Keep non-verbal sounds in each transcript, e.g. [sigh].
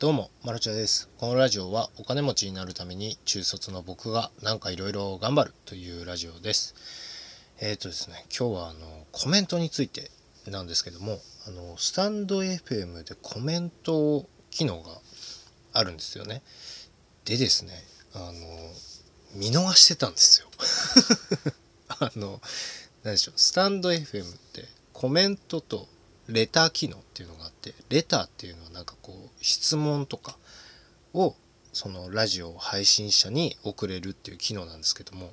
どうも、マルチャです。このラジオはお金持ちになるために中卒の僕がなんかいろいろ頑張るというラジオです。えっ、とですね、今日はあのコメントについてなんですけども、あのスタンド FM でコメント機能があるんですよね。でですね、あの見逃してたんですよ。[laughs] あの何でしょう、スタンド FM ってコメントとレター機能っていうのがあってレターっていうのはなんか質問とかをそのラジオ配信者に送れるっていう機能なんですけども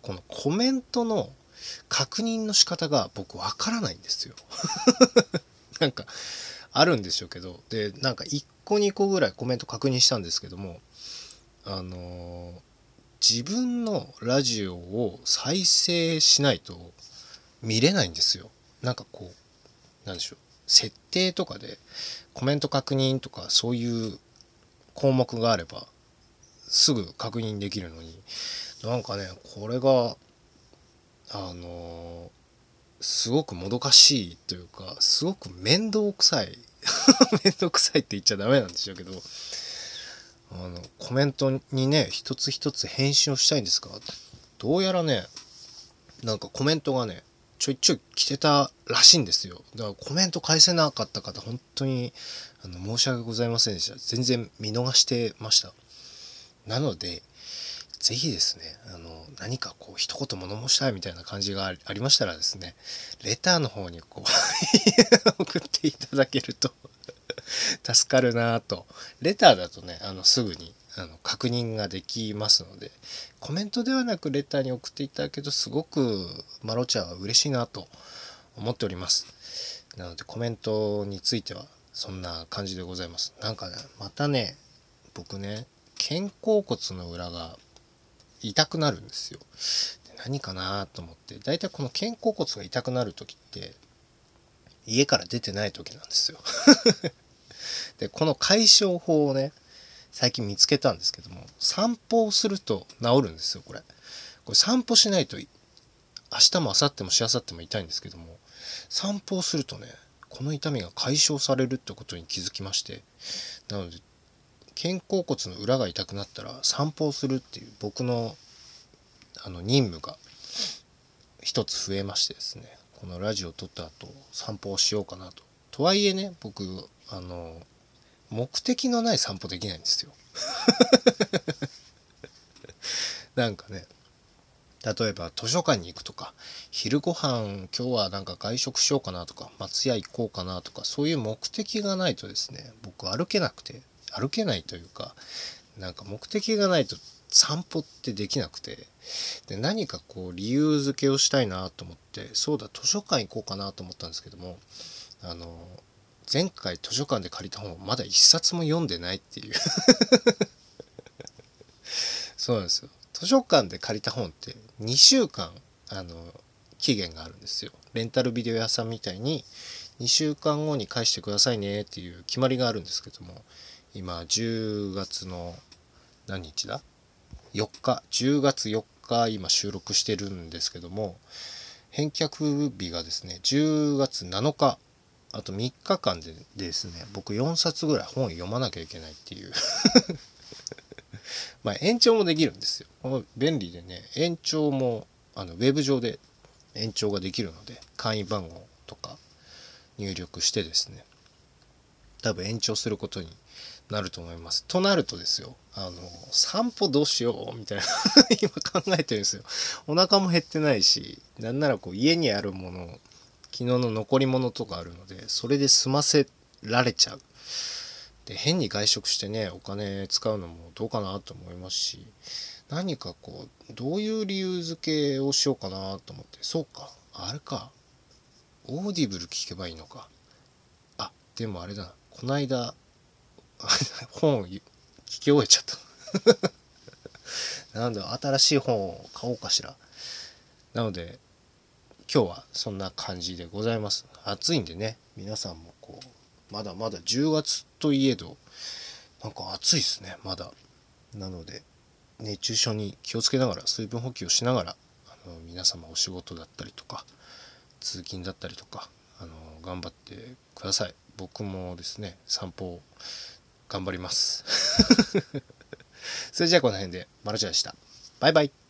このコメントの確認の仕方が僕わからないんですよ。[laughs] なんかあるんでしょうけどでなんか1個2個ぐらいコメント確認したんですけどもあのー自分のラジオを再生しないと見れないんですよ。なんかこうなんでしょう設定とかでコメント確認とかそういう項目があればすぐ確認できるのになんかねこれがあのすごくもどかしいというかすごく面倒くさい [laughs] 面倒くさいって言っちゃダメなんでしょうけどあのコメントにね一つ一つ返信をしたいんですがどうやらねなんかコメントがねちょいちょい来てたらしいんですよ。だからコメント返せなかった方本当にあの申し訳ございませんでした。全然見逃してました。なのでぜひですねあの何かこう一言物申したいみたいな感じがありましたらですねレターの方にこう [laughs] 送っていただけると助かるなぁと。レターだとねあのすぐにあの確認ができますのでコメントではなくレターに送っていただけるとすごくマロチャは嬉しいなと思っております。なのでコメントについてはそんな感じでございます。なんかねまたね僕ね肩甲骨の裏が痛くなるんですよ。何かなと思って大体この肩甲骨が痛くなる時って家から出てない時なんですよ。[laughs] でこの解消法をね最近見つけたんですけども散歩をすると治るんですよこれ。これ散歩しないと明日も明後日もしあさっても痛いんですけども散歩をするとねこの痛みが解消されるってことに気づきましてなので肩甲骨の裏が痛くなったら散歩をするっていう僕のあの任務が一つ増えましてですねこのラジオを撮った後散歩をしようかなと。とはいえね僕あの目的のない散歩できないんですよ。[laughs] なんかね例えば図書館に行くとか昼ご飯今日はなんか外食しようかなとか松屋行こうかなとかそういう目的がないとですね僕歩けなくて歩けないというかなんか目的がないと散歩ってできなくてで何かこう理由付けをしたいなと思ってそうだ図書館行こうかなと思ったんですけどもあの前回図書館で借りた本をまだ一冊も読んでないっていう。そうなんですよ。図書館で借りた本って2週間あの期限があるんですよ。レンタルビデオ屋さんみたいに2週間後に返してくださいねっていう決まりがあるんですけども今10月の何日だ？4日。10月4日今収録してるんですけども返却日がですね10月7日あと3日間でですね僕4冊ぐらい本読まなきゃいけないっていう [laughs] まあ延長もできるんですよ便利でね延長もあのウェブ上で延長ができるので会員番号とか入力してですね多分延長することになると思います。となるとですよあの散歩どうしようみたいな [laughs] 今考えてるんですよ。お腹も減ってないしなんならこう家にあるもの昨日の残り物とかあるのでそれで済ませられちゃう。で変に外食してねお金使うのもどうかなと思いますし何かこうどういう理由付けをしようかなと思って。そうか。あれか。 Audible 聞けばいいのか。あでもあれだな。こないだ本を聞き終えちゃった。[laughs] なんで新しい本を買おうかしら。なので今日はそんな感じでございます。暑いんでね皆さんもこうまだまだ10月といえどなんか暑いですねまだ。なので熱中症に気をつけながら水分補給をしながらあの皆様お仕事だったりとか通勤だったりとかあの頑張ってください。僕もですね散歩頑張ります。[laughs] それじゃあこの辺でマルチでした。バイバイ。